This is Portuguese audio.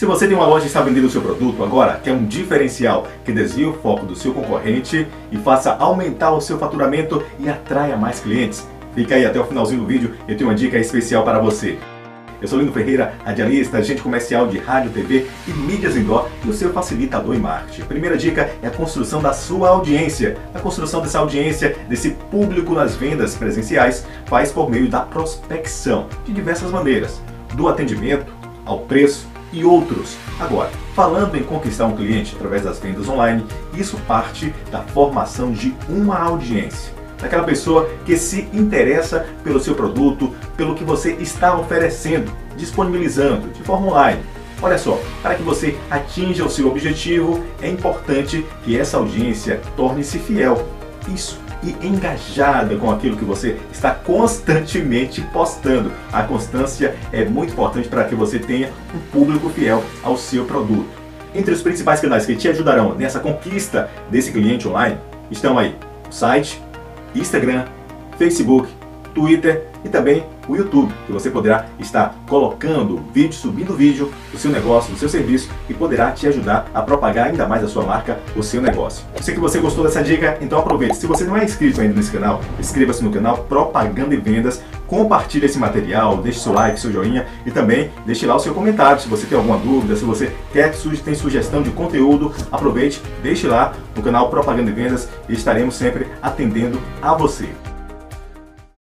Se você tem uma loja e está vendendo o seu produto agora, quer um diferencial que desvie o foco do seu concorrente e faça aumentar o seu faturamento e atraia mais clientes, fica aí até o finalzinho do vídeo, eu tenho uma dica especial para você. Eu sou Lino Ferreira, radialista, agente comercial de rádio, TV e mídias indoor e o seu facilitador em marketing. Primeira dica é a construção da sua audiência. A construção dessa audiência, desse público nas vendas presenciais, faz por meio da prospecção, de diversas maneiras. Do atendimento ao preço e outros. Agora, falando em conquistar um cliente através das vendas online, isso parte da formação de uma audiência daquela pessoa que se interessa pelo seu produto, pelo que você está oferecendo, disponibilizando de forma online. Olha só, para que você atinja o seu objetivo, é importante que essa audiência torne-se fiel. Isso e engajada com aquilo que você está constantemente postando. A constância é muito importante para que você tenha um público fiel ao seu produto. Entre os principais canais que te ajudarão nessa conquista desse cliente online estão aí o site, Instagram, Facebook, Twitter e também o YouTube, que você poderá estar colocando vídeo, subindo vídeo do seu negócio, do seu serviço e poderá te ajudar a propagar ainda mais a sua marca, o seu negócio. Eu sei que você gostou dessa dica, então aproveite. Se você não é inscrito ainda nesse canal, inscreva-se no canal Propaganda e Vendas, compartilhe esse material, deixe seu like, seu joinha e também deixe lá o seu comentário. Se você tem alguma dúvida, se você quer tem sugestão de conteúdo, aproveite, deixe lá no canal Propaganda e Vendas e estaremos sempre atendendo a você.